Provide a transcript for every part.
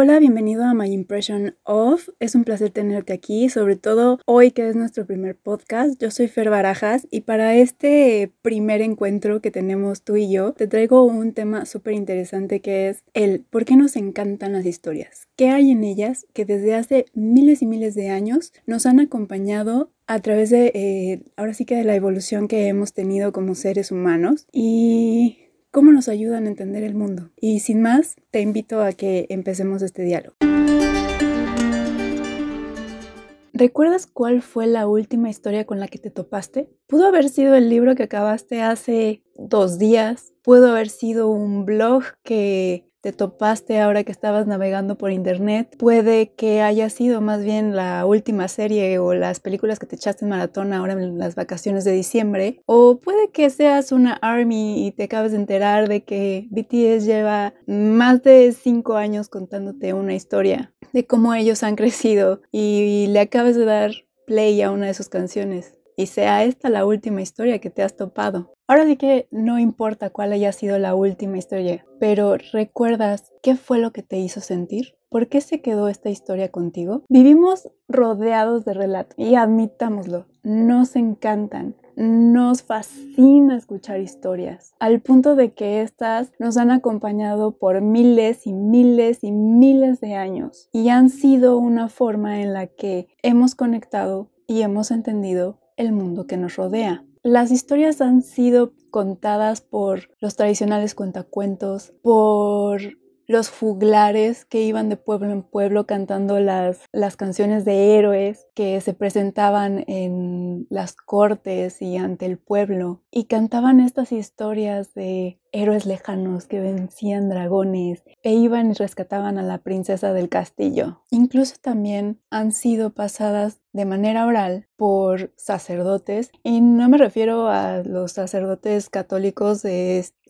Hola, bienvenido a My Impression of. Es un placer tenerte aquí, sobre todo hoy que es nuestro primer podcast. Yo soy Fer Barajas y para este primer encuentro que tenemos tú y yo, te traigo un tema súper interesante que es el por qué nos encantan las historias. ¿Qué hay en ellas que desde hace miles y miles de años nos han acompañado a través de, eh, ahora sí que de la evolución que hemos tenido como seres humanos? Y cómo nos ayudan a entender el mundo. Y sin más, te invito a que empecemos este diálogo. ¿Recuerdas cuál fue la última historia con la que te topaste? Pudo haber sido el libro que acabaste hace dos días, pudo haber sido un blog que te topaste ahora que estabas navegando por internet. Puede que haya sido más bien la última serie o las películas que te echaste en maratón ahora en las vacaciones de diciembre. O puede que seas una ARMY y te acabes de enterar de que BTS lleva más de cinco años contándote una historia de cómo ellos han crecido y le acabas de dar play a una de sus canciones y sea esta la última historia que te has topado. Ahora sí que no importa cuál haya sido la última historia, pero ¿recuerdas qué fue lo que te hizo sentir? ¿Por qué se quedó esta historia contigo? Vivimos rodeados de relatos y admitámoslo, nos encantan, nos fascina escuchar historias, al punto de que estas nos han acompañado por miles y miles y miles de años y han sido una forma en la que hemos conectado y hemos entendido el mundo que nos rodea. Las historias han sido contadas por los tradicionales cuentacuentos, por los juglares que iban de pueblo en pueblo cantando las, las canciones de héroes que se presentaban en las cortes y ante el pueblo y cantaban estas historias de héroes lejanos que vencían dragones e iban y rescataban a la princesa del castillo. Incluso también han sido pasadas de manera oral por sacerdotes y no me refiero a los sacerdotes católicos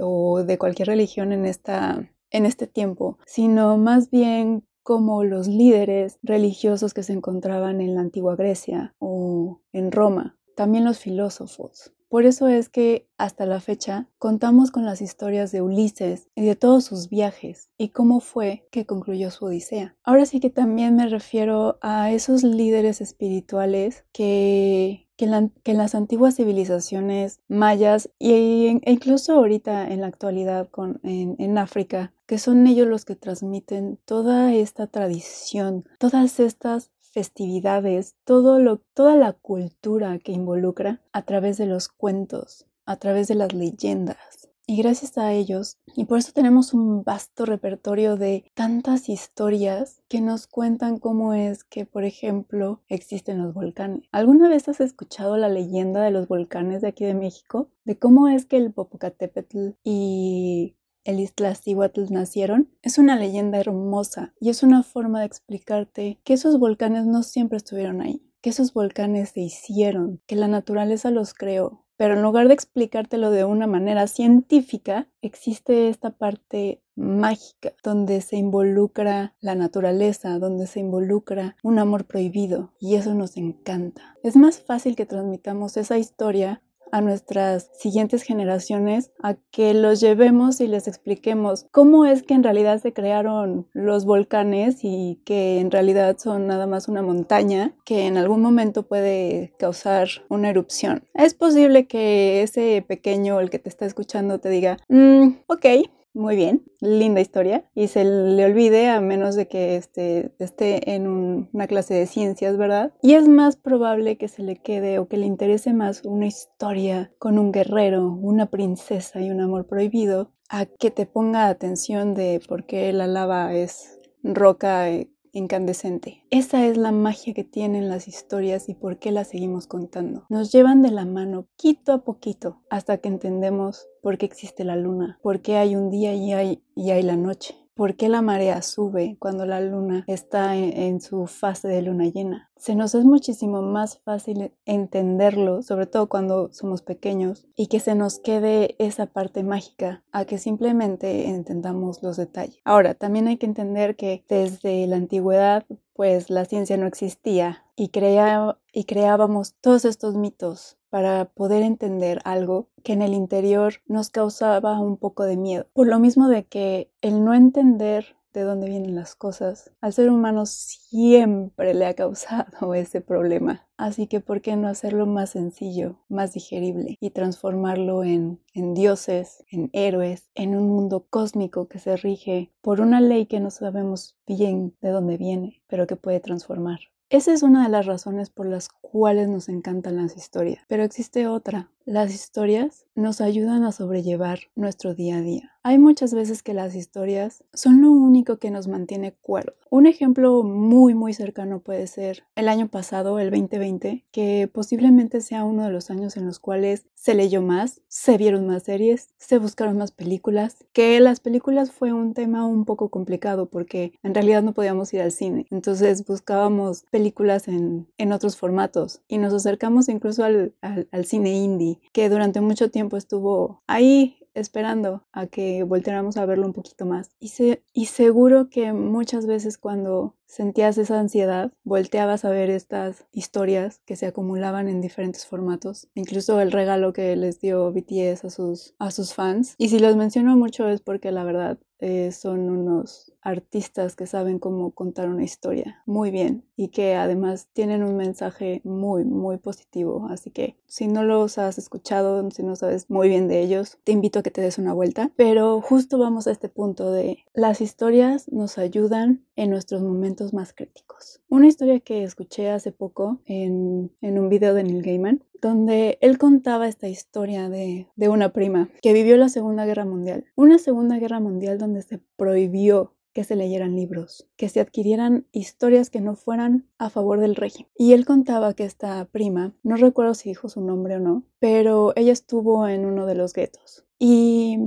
o de cualquier religión en esta en este tiempo, sino más bien como los líderes religiosos que se encontraban en la antigua Grecia o en Roma, también los filósofos. Por eso es que hasta la fecha contamos con las historias de Ulises y de todos sus viajes y cómo fue que concluyó su Odisea. Ahora sí que también me refiero a esos líderes espirituales que que, en las antiguas civilizaciones mayas e, incluso ahorita en la actualidad en, en África, que son ellos los que transmiten toda esta tradición, todas estas festividades, todo lo, toda la cultura que involucra a través de los cuentos, a través de las leyendas. Y gracias a ellos, y por eso tenemos un vasto repertorio de tantas historias que nos cuentan cómo es que, por ejemplo, existen los volcanes. ¿Alguna vez has escuchado la leyenda de los volcanes de aquí de México? De cómo es que el Popocatépetl y el Iztaccíhuatl nacieron, es una leyenda hermosa y es una forma de explicarte que esos volcanes no siempre estuvieron ahí, que esos volcanes se hicieron, que la naturaleza los creó, pero en lugar de explicártelo de una manera científica, existe esta parte mágica donde se involucra la naturaleza, donde se involucra un amor prohibido y eso nos encanta. Es más fácil que transmitamos esa historia a nuestras siguientes generaciones a que los llevemos y les expliquemos cómo es que en realidad se crearon los volcanes y que en realidad son nada más una montaña que en algún momento puede causar una erupción. Es posible que ese pequeño, el que te está escuchando, te diga, mm, ok, muy bien, linda historia, y se le olvide a menos de que esté, esté en una clase de ciencias, ¿verdad? Y es más probable que se le quede o que le interese más una historia con un guerrero, una princesa y un amor prohibido, a que te ponga atención de por qué la lava es roca eh, incandescente. Esa es la magia que tienen las historias y por qué las seguimos contando. Nos llevan de la mano poquito a poquito hasta que entendemos por qué existe la luna, por qué hay un día y hay, y hay la noche, ¿Por qué la marea sube cuando la luna está en, su fase de luna llena? Se nos es muchísimo más fácil entenderlo, sobre todo cuando somos pequeños, y que se nos quede esa parte mágica a que simplemente entendamos los detalles. Ahora, también hay que entender que desde la antigüedad, pues la ciencia no existía y, creábamos todos estos mitos para poder entender algo que en el interior nos causaba un poco de miedo. Por lo mismo de que el no entender de dónde vienen las cosas, al ser humano siempre le ha causado ese problema. Así que, ¿por qué no hacerlo más sencillo, más digerible y transformarlo en, dioses, en héroes, en un mundo cósmico que se rige por una ley que no sabemos bien de dónde viene, pero que puede transformar? Esa es una de las razones por las cuales nos encantan las historias. Pero existe otra. Las historias nos ayudan a sobrellevar nuestro día a día. Hay muchas veces que las historias son lo único que nos mantiene cuerdo. Un ejemplo muy muy cercano puede ser el año pasado, el 2020, que posiblemente sea uno de los años en los cuales se leyó más, se vieron más series, se buscaron más películas, que las películas fue un tema un poco complicado porque en realidad no podíamos ir al cine. Entonces buscábamos películas en, en otros formatos y nos acercamos incluso al, al, al cine indie, que durante mucho tiempo estuvo ahí esperando a que volteáramos a verlo un poquito más. Y, y seguro que muchas veces cuando sentías esa ansiedad, volteabas a ver estas historias que se acumulaban en diferentes formatos, incluso el regalo que les dio BTS a sus, a sus fans. Y si los menciono mucho es porque la verdad eh, son unos artistas que saben cómo contar una historia muy bien y que además tienen un mensaje muy, muy positivo. Así que si no los has escuchado, si no sabes muy bien de ellos, te invito a que te des una vuelta. Pero justo vamos a este punto de las historias nos ayudan en nuestros momentos más críticos. Una historia que escuché hace poco en, en un video de Neil Gaiman donde él contaba esta historia de, una prima que vivió la Segunda Guerra Mundial. Una Segunda Guerra Mundial donde se prohibió que se leyeran libros, que se adquirieran historias que no fueran a favor del régimen. Y él contaba que esta prima, no recuerdo si dijo su nombre o no, pero ella estuvo en uno de los guetos. Y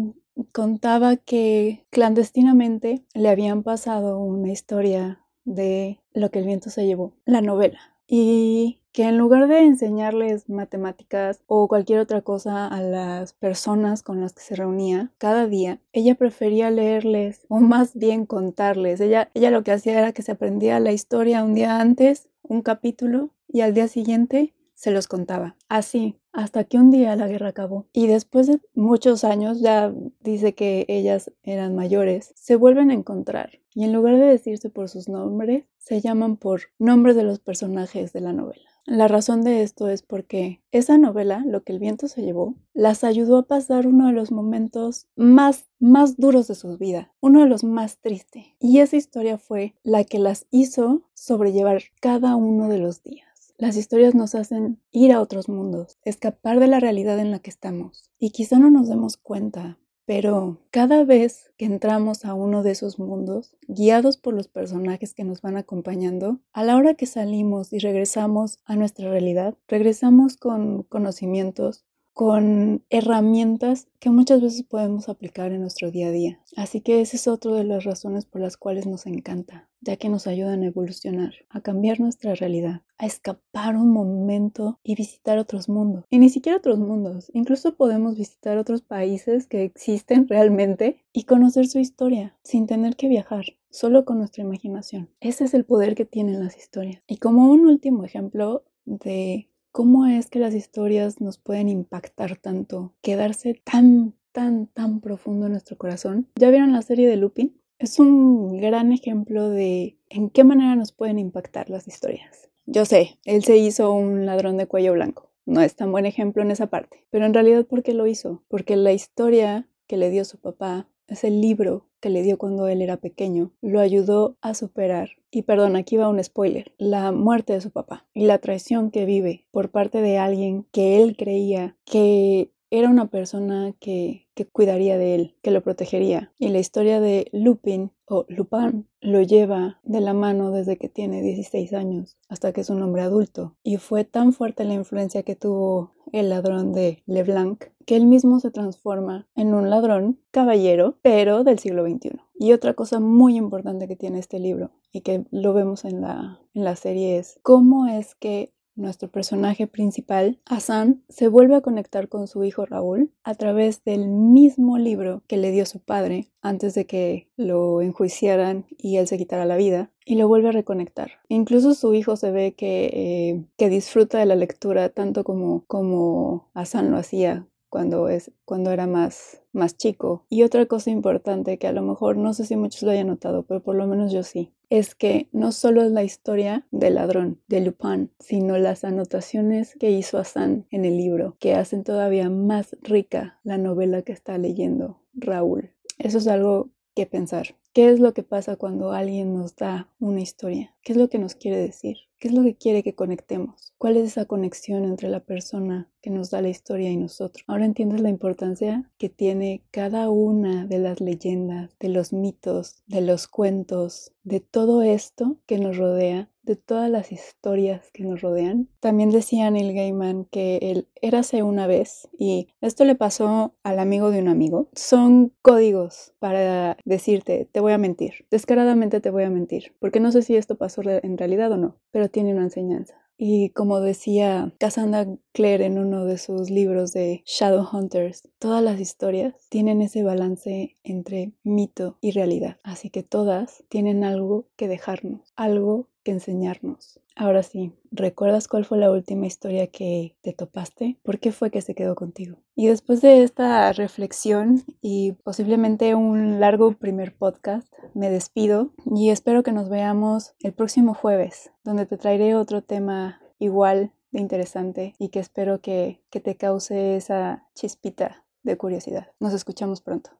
contaba que clandestinamente le habían pasado una historia de lo que el viento se llevó, la novela. Y que en lugar de enseñarles matemáticas o cualquier otra cosa a las personas con las que se reunía cada día, ella prefería leerles o más bien contarles. Ella, ella lo que hacía era que se aprendía la historia un día antes, un capítulo, y al día siguiente se los contaba. Así, hasta que un día la guerra acabó. Y después de muchos años, ya dice que ellas eran mayores, se vuelven a encontrar. Y en lugar de decirse por sus nombres, se llaman por nombres de los personajes de la novela. La razón de esto es porque esa novela, Lo que el viento se llevó, las ayudó a pasar uno de los momentos más, más duros de su vida, uno de los más tristes. Y esa historia fue la que las hizo sobrellevar cada uno de los días. Las historias nos hacen ir a otros mundos, escapar de la realidad en la que estamos. Y quizá no nos demos cuenta, pero cada vez que entramos a uno de esos mundos, guiados por los personajes que nos van acompañando, a la hora que salimos y regresamos a nuestra realidad, regresamos con conocimientos, con herramientas que muchas veces podemos aplicar en nuestro día a día. Así que esa es otra de las razones por las cuales nos encanta, ya que nos ayudan a evolucionar, a cambiar nuestra realidad, a escapar un momento y visitar otros mundos. Y ni siquiera otros mundos, incluso podemos visitar otros países que existen realmente y conocer su historia sin tener que viajar solo con nuestra imaginación. Ese es el poder que tienen las historias. Y como un último ejemplo de cómo es que las historias nos pueden impactar tanto, quedarse tan, tan, tan profundo en nuestro corazón. ¿Ya vieron la serie de Lupin? Es un gran ejemplo de en qué manera nos pueden impactar las historias. Yo sé, él se hizo un ladrón de cuello blanco. No es tan buen ejemplo en esa parte, pero en realidad ¿por qué lo hizo? Porque la historia que le dio su papá ese libro que le dio cuando él era pequeño, lo ayudó a superar. Y perdón, aquí va un spoiler, la muerte de su papá y la traición que vive por parte de alguien que él creía que era una persona que, que, cuidaría de él, que lo protegería. Y la historia de Lupin o Lupin lo lleva de la mano desde que tiene 16 años hasta que es un hombre adulto. Y fue tan fuerte la influencia que tuvo el ladrón de Leblanc que él mismo se transforma en un ladrón caballero, pero del siglo XXI. Y otra cosa muy importante que tiene este libro y que lo vemos en la, en la serie es cómo es que nuestro personaje principal, Hassan, se vuelve a conectar con su hijo Raúl a través del mismo libro que le dio su padre antes de que lo enjuiciaran y él se quitara la vida, y lo vuelve a reconectar. Incluso su hijo se ve que, eh, que disfruta de la lectura tanto como, como Hassan lo hacía cuando, es, cuando era más, más chico. Y otra cosa importante que a lo mejor no sé si muchos lo hayan notado, pero por lo menos yo sí, es que no solo es la historia del ladrón, de Lupin, sino las anotaciones que hizo Hassan en el libro, que hacen todavía más rica la novela que está leyendo Raúl. Eso es algo que pensar. ¿Qué es lo que pasa cuando alguien nos da una historia? ¿Qué es lo que nos quiere decir? ¿Qué es lo que quiere que conectemos? ¿Cuál es esa conexión entre la persona que nos da la historia y nosotros? Ahora entiendes la importancia que tiene cada una de las leyendas, de los mitos, de los cuentos, de todo esto que nos rodea de todas las historias que nos rodean. También decía Neil Gaiman que él érase una vez y esto le pasó al amigo de un amigo. Son códigos para decirte, te voy a mentir, descaradamente te voy a mentir, porque no sé si esto pasó en realidad o no, pero tiene una enseñanza. Y como decía Cassandra Clare en uno de sus libros de Shadowhunters, todas las historias tienen ese balance entre mito y realidad. Así que todas tienen algo que dejarnos, algo que enseñarnos. Ahora sí, ¿recuerdas cuál fue la última historia que te topaste? ¿Por qué fue que se quedó contigo? Y después de esta reflexión y posiblemente un largo primer podcast, me despido y espero que nos veamos el próximo jueves, donde te traeré otro tema igual de interesante y que espero que, que te cause esa chispita de curiosidad. Nos escuchamos pronto.